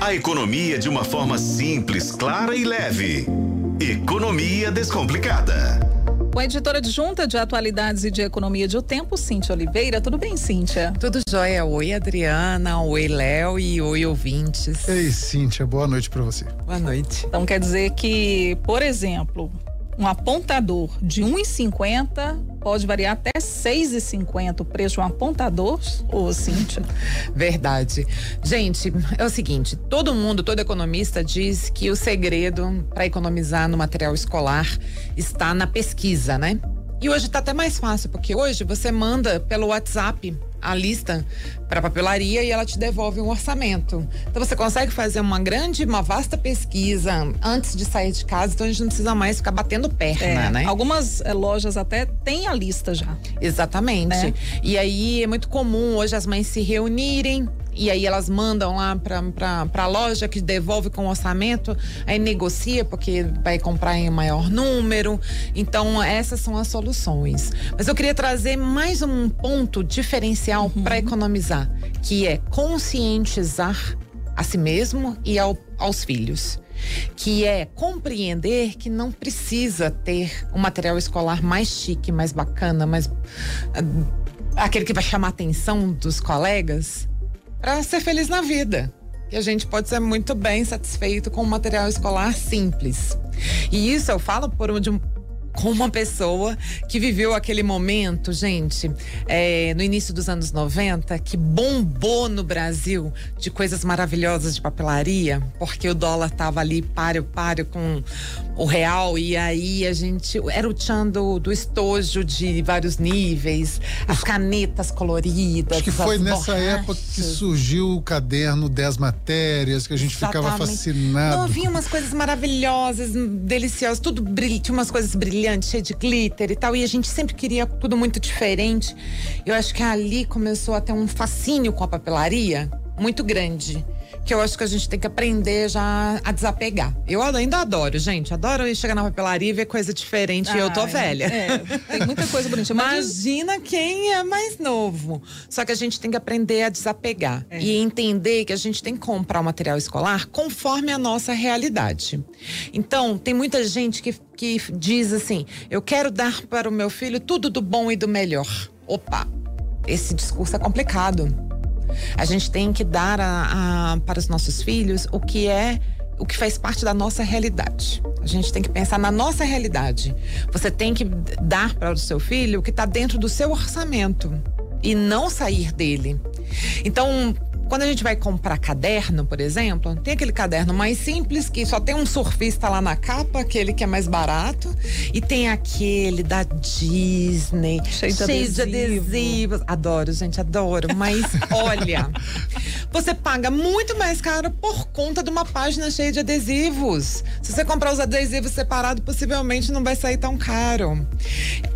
A economia de uma forma simples, clara e leve. Economia Descomplicada. Com a editora adjunta de atualidades e de economia de O Tempo, Cíntia Oliveira. Tudo bem, Cíntia? Tudo jóia. Oi, Adriana. Oi, Léo. E oi, ouvintes. Ei, Cíntia. Boa noite para você. Boa noite. Então quer dizer que, por exemplo, um apontador de 1,50 pode variar até 6,50 o preço de um apontador, ô Cíntia? Verdade. Gente, é o seguinte, todo mundo, todo economista diz que o segredo para economizar no material escolar está na pesquisa, né? E hoje está até mais fácil, porque hoje você manda pelo WhatsApp a lista para a papelaria e ela te devolve um orçamento. Então você consegue fazer uma grande, uma vasta pesquisa antes de sair de casa, então a gente não precisa mais ficar batendo perna, é, né? Algumas é, lojas até têm a lista já. Exatamente. Né? E aí é muito comum hoje as mães se reunirem, e aí elas mandam lá para a loja que devolve com orçamento, aí negocia porque vai comprar em maior número. Então, essas são as soluções. Mas eu queria trazer mais um ponto diferencial uhum. para economizar, que é conscientizar a si mesmo e ao, aos filhos que é compreender que não precisa ter um material escolar mais chique, mais bacana, mais uh, aquele que vai chamar a atenção dos colegas, para ser feliz na vida. E a gente pode ser muito bem satisfeito com um material escolar simples. E isso eu falo por de com uma pessoa que viveu aquele momento, gente, é, no início dos anos 90, que bombou no Brasil de coisas maravilhosas de papelaria, porque o dólar tava ali páreo, páreo com o real, e aí a gente. Era o tchan do, do estojo de vários níveis, as canetas coloridas. Acho que foi nessa borrachas. época que surgiu o caderno 10 matérias, que a gente Exatamente. ficava fascinado. Não, havia umas coisas maravilhosas, deliciosas, tudo brilhante, tinha umas coisas brilhantes brilhante, cheio de glitter e tal. E a gente sempre queria tudo muito diferente. Eu acho que ali começou a ter um fascínio com a papelaria muito grande que eu acho que a gente tem que aprender já a desapegar. Eu ainda adoro, gente. Adoro chegar na papelaria e ver coisa diferente. Ah, eu tô velha. É, tem muita coisa bonita. Imagina quem é mais novo. Só que a gente tem que aprender a desapegar é. e entender que a gente tem que comprar o material escolar conforme a nossa realidade. Então, tem muita gente que, que diz assim: eu quero dar para o meu filho tudo do bom e do melhor. Opa, esse discurso é complicado. A gente tem que dar a, a, para os nossos filhos o que é o que faz parte da nossa realidade. A gente tem que pensar na nossa realidade. Você tem que dar para o seu filho o que está dentro do seu orçamento e não sair dele. Então, quando a gente vai comprar caderno, por exemplo, tem aquele caderno mais simples que só tem um surfista lá na capa, aquele que é mais barato, e tem aquele da Disney, cheio de, cheio adesivo. de adesivos. Adoro, gente, adoro. Mas olha, você paga muito mais caro por conta de uma página cheia de adesivos. Se você comprar os adesivos separados, possivelmente não vai sair tão caro.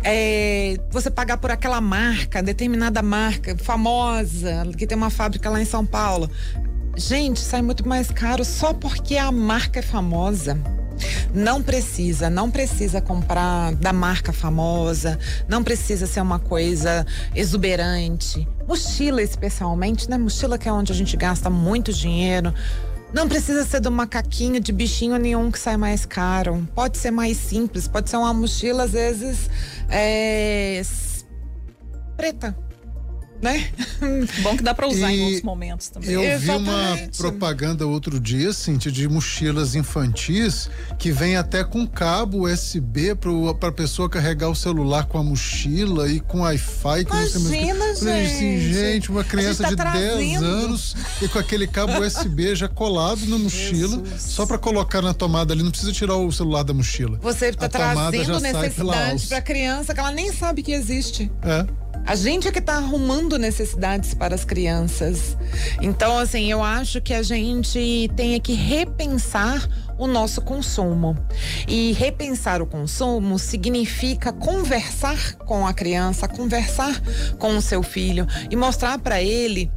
É, você pagar por aquela marca, determinada marca famosa, que tem uma fábrica lá em São Paulo. Gente, sai muito mais caro só porque a marca é famosa. Não precisa, não precisa comprar da marca famosa, não precisa ser uma coisa exuberante. Mochila, especialmente, né? Mochila que é onde a gente gasta muito dinheiro. Não precisa ser do macaquinho, de bichinho nenhum que sai mais caro. Pode ser mais simples, pode ser uma mochila, às vezes, é, preta né? Bom que dá para usar e em outros momentos também. Eu Exatamente. vi uma propaganda outro dia, Cintia, de mochilas infantis que vem até com cabo USB para a pessoa carregar o celular com a mochila e com Wi-Fi. Imagina, você... gente. Assim, gente, uma criança tá de trazendo. 10 anos e com aquele cabo USB já colado na mochila, Jesus. só para colocar na tomada ali, não precisa tirar o celular da mochila. Você está trazendo necessidade para a criança que ela nem sabe que existe. É. A gente é que está arrumando necessidades para as crianças. Então, assim, eu acho que a gente tem que repensar o nosso consumo. E repensar o consumo significa conversar com a criança, conversar com o seu filho e mostrar para ele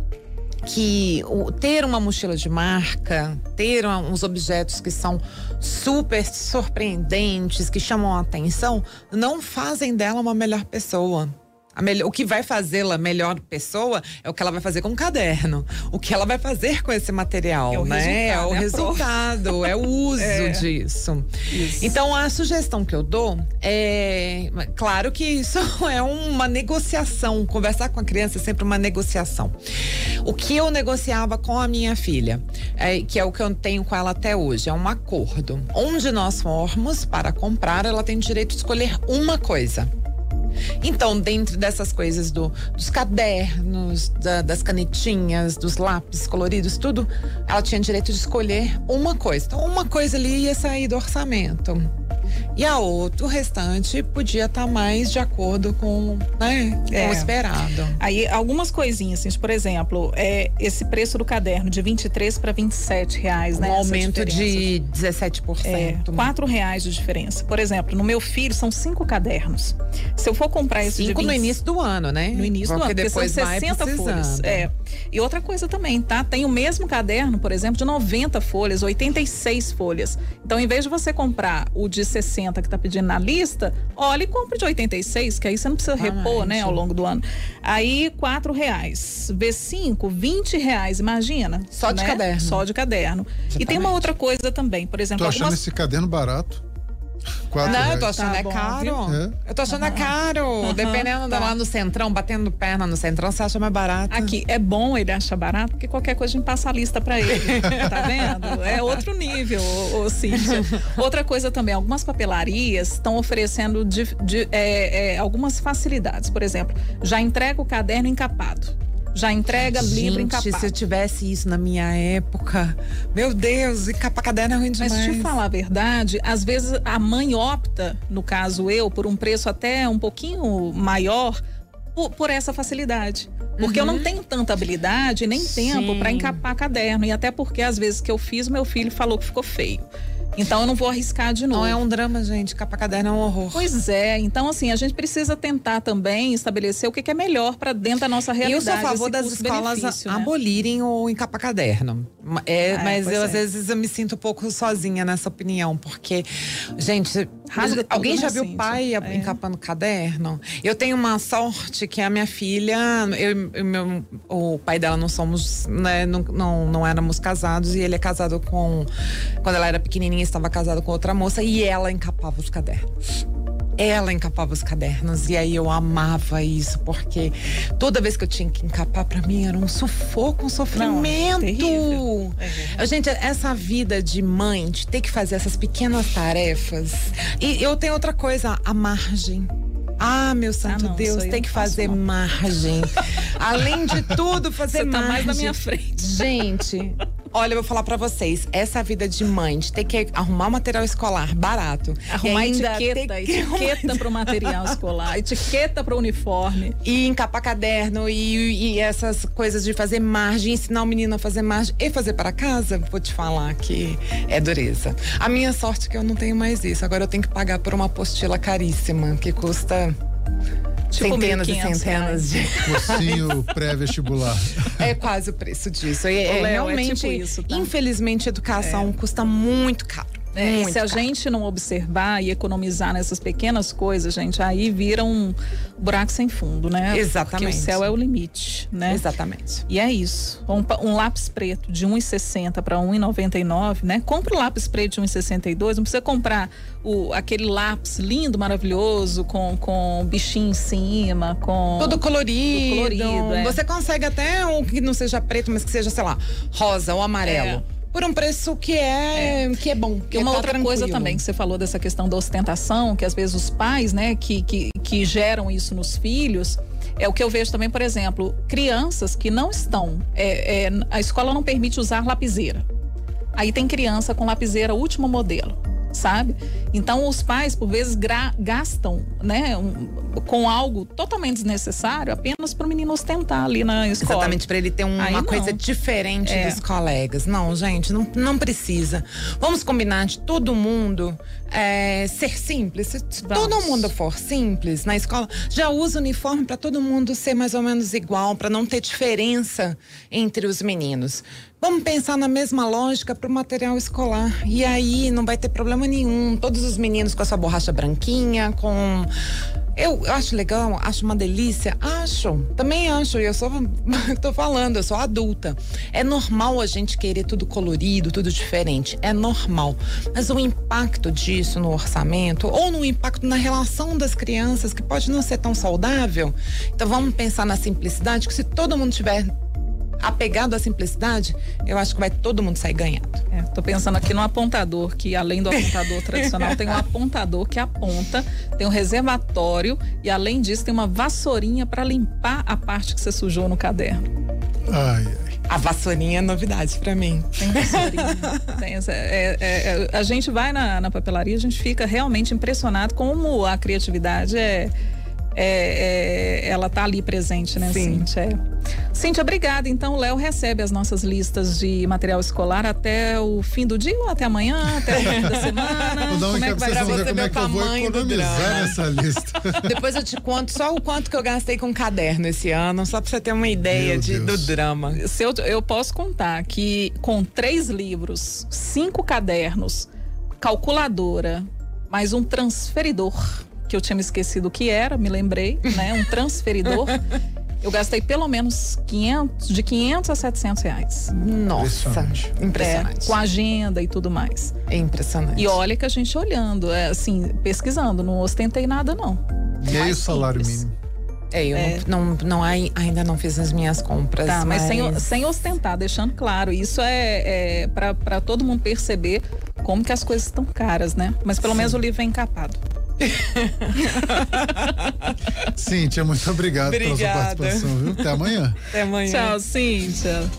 que o, ter uma mochila de marca, ter uns objetos que são super surpreendentes, que chamam a atenção, não fazem dela uma melhor pessoa o que vai fazê-la melhor pessoa é o que ela vai fazer com o caderno. O que ela vai fazer com esse material, é né? É o é resultado, é o uso é. disso. Isso. Então, a sugestão que eu dou é. Claro que isso é uma negociação. Conversar com a criança é sempre uma negociação. O que eu negociava com a minha filha, é, que é o que eu tenho com ela até hoje, é um acordo. Onde nós formos para comprar, ela tem direito de escolher uma coisa. Então, dentro dessas coisas do, dos cadernos, da, das canetinhas, dos lápis coloridos, tudo, ela tinha direito de escolher uma coisa. Então, uma coisa ali ia sair do orçamento. E a outro, o restante podia estar tá mais de acordo com, né, é. com o esperado. Aí, algumas coisinhas, assim, por exemplo, é, esse preço do caderno de 23 para 27 reais, né? Um aumento de 17%. É, 4 reais de diferença. Por exemplo, no meu filho são cinco cadernos. Se eu for comprar esse cinco de 20, no início do ano, né? No início porque do ano, depois são 60 folhas. É. E outra coisa também, tá? Tem o mesmo caderno, por exemplo, de 90 folhas, 86 folhas. Então, em vez de você comprar o de 60 que está pedindo na lista, olha e compre de 86, que aí você não precisa ah, repor, né, ao longo do ano. Aí, quatro reais. V5, 20 reais, imagina. Só de né? caderno. Só de caderno. Exatamente. E tem uma outra coisa também, por exemplo. Tô achando algumas... esse caderno barato. Quatro não, reais. eu tô achando tá é bom, caro. É? Eu tô achando uhum. é caro. Uhum. Dependendo tá. lá no centrão, batendo perna no centrão, você acha mais barato. Aqui, é bom ele achar barato, porque qualquer coisa a gente passa a lista pra ele. tá vendo? É outro nível, ô, ô Cíntia. Outra coisa também, algumas papelarias estão oferecendo de, de, é, é, algumas facilidades. Por exemplo, já entrega o caderno encapado já entrega Gente, livro encapado. se eu tivesse isso na minha época, meu Deus, encapar caderno é ruim demais. Mas te falar a verdade, às vezes a mãe opta, no caso eu, por um preço até um pouquinho maior, por, por essa facilidade. Porque uhum. eu não tenho tanta habilidade nem Sim. tempo para encapar caderno. E até porque às vezes que eu fiz, meu filho falou que ficou feio. Então eu não vou arriscar de novo. Não é um drama, gente. Capa caderno é um horror. Pois é. Então, assim, a gente precisa tentar também estabelecer o que, é melhor para dentro da nossa realidade. Eu sou a favor das escolas né? abolirem o encapa caderno. É, ah, mas eu, é. às vezes, eu me sinto um pouco sozinha nessa opinião, porque, gente, Rasga alguém já viu o pai é. encapando caderno? Eu tenho uma sorte que a minha filha, eu, eu meu, o pai dela não somos, né, não, não, não éramos casados e ele é casado com, quando ela era pequenininha, estava casado com outra moça e ela encapava os cadernos ela encapava os cadernos e aí eu amava isso porque toda vez que eu tinha que encapar para mim era um sufoco, um sofrimento. Não, é Gente, essa vida de mãe, de ter que fazer essas pequenas tarefas. E eu tenho outra coisa, a margem. Ah, meu santo ah, não, Deus, tem que fazer margem. Além de tudo, fazer Você margem. Tá mais na minha frente. Gente, Olha, eu vou falar para vocês, essa vida de mãe, de ter que arrumar material escolar barato. Arrumar etiqueta, etiqueta para o material escolar, etiqueta para o uniforme. E encapar caderno e, e, essas coisas de fazer margem, ensinar o menino a fazer margem e fazer para casa, vou te falar que é dureza. A minha sorte é que eu não tenho mais isso. Agora eu tenho que pagar por uma apostila caríssima, que custa Tipo centenas e centenas de. Cursinho pré-vestibular. É quase o preço disso. E, é, Léo, realmente, é tipo isso, tá? infelizmente, educação é. custa muito caro. É, se a gente não observar e economizar nessas pequenas coisas, gente, aí vira um buraco sem fundo, né? Exatamente. Porque o céu é o limite, né? Exatamente. E é isso. Um, um lápis preto de 1,60 para 1,99, né? Compra o lápis preto de 1,62, não precisa comprar o, aquele lápis lindo, maravilhoso, com, com bichinho em cima, com. Todo colorido. colorido é. Você consegue até um que não seja preto, mas que seja, sei lá, rosa ou amarelo. É por um preço que é, é. que é bom. Que e uma tá outra tranquilo. coisa também que você falou dessa questão da ostentação, que às vezes os pais, né, que, que, que geram isso nos filhos, é o que eu vejo também, por exemplo, crianças que não estão. É, é, a escola não permite usar lapiseira. Aí tem criança com lapiseira último modelo sabe? Então os pais por vezes gastam, né, um, com algo totalmente desnecessário apenas para o menino ostentar ali na escola. Exatamente para ele ter um, uma coisa diferente é. dos colegas. Não, gente, não, não precisa. Vamos combinar de todo mundo é, ser simples. Se Vamos. todo mundo for simples na escola, já usa uniforme para todo mundo ser mais ou menos igual, para não ter diferença entre os meninos. Vamos pensar na mesma lógica para o material escolar. E aí não vai ter problema nenhum. Todos os meninos com a sua borracha branquinha, com Eu, acho legal, acho uma delícia, acho, também acho, eu sou, tô falando, eu sou adulta. É normal a gente querer tudo colorido, tudo diferente, é normal. Mas o impacto disso no orçamento ou no impacto na relação das crianças, que pode não ser tão saudável. Então vamos pensar na simplicidade, que se todo mundo tiver apegado à simplicidade, eu acho que vai todo mundo sair ganhando. É, tô pensando aqui no apontador, que além do apontador tradicional, tem um apontador que aponta, tem um reservatório e além disso tem uma vassourinha para limpar a parte que você sujou no caderno. Ai, ai. A vassourinha é novidade para mim. Tem vassourinha. tem essa, é, é, é, a gente vai na, na papelaria, a gente fica realmente impressionado como a criatividade é é, é, ela tá ali presente, né, Sim. Cíntia? É. Cíntia, obrigada. Então, o Léo recebe as nossas listas de material escolar até o fim do dia ou até amanhã, até o fim da semana? Vou como é que vai pra você ver o tamanho do drama. nessa lista. Depois eu te conto só o quanto que eu gastei com caderno esse ano, só pra você ter uma ideia de, do drama. Se eu, eu posso contar que com três livros, cinco cadernos, calculadora, mais um transferidor que eu tinha me esquecido o que era, me lembrei, né? Um transferidor. Eu gastei pelo menos 500, de 500 a 700 reais. Nossa, impressionante. impressionante. É, com agenda e tudo mais. É impressionante. E olha que a gente olhando, é, assim, pesquisando, não ostentei nada não. Meio salário mínimo. É, eu é. Não, não, não, ainda não fiz as minhas compras. Tá, mas, mas sem, sem ostentar, deixando claro. Isso é, é para todo mundo perceber como que as coisas estão caras, né? Mas pelo Sim. menos o livro é encapado. Cíntia, muito obrigado Obrigada. pela sua participação, viu? Até amanhã. Até amanhã. Tchau, Cíntia.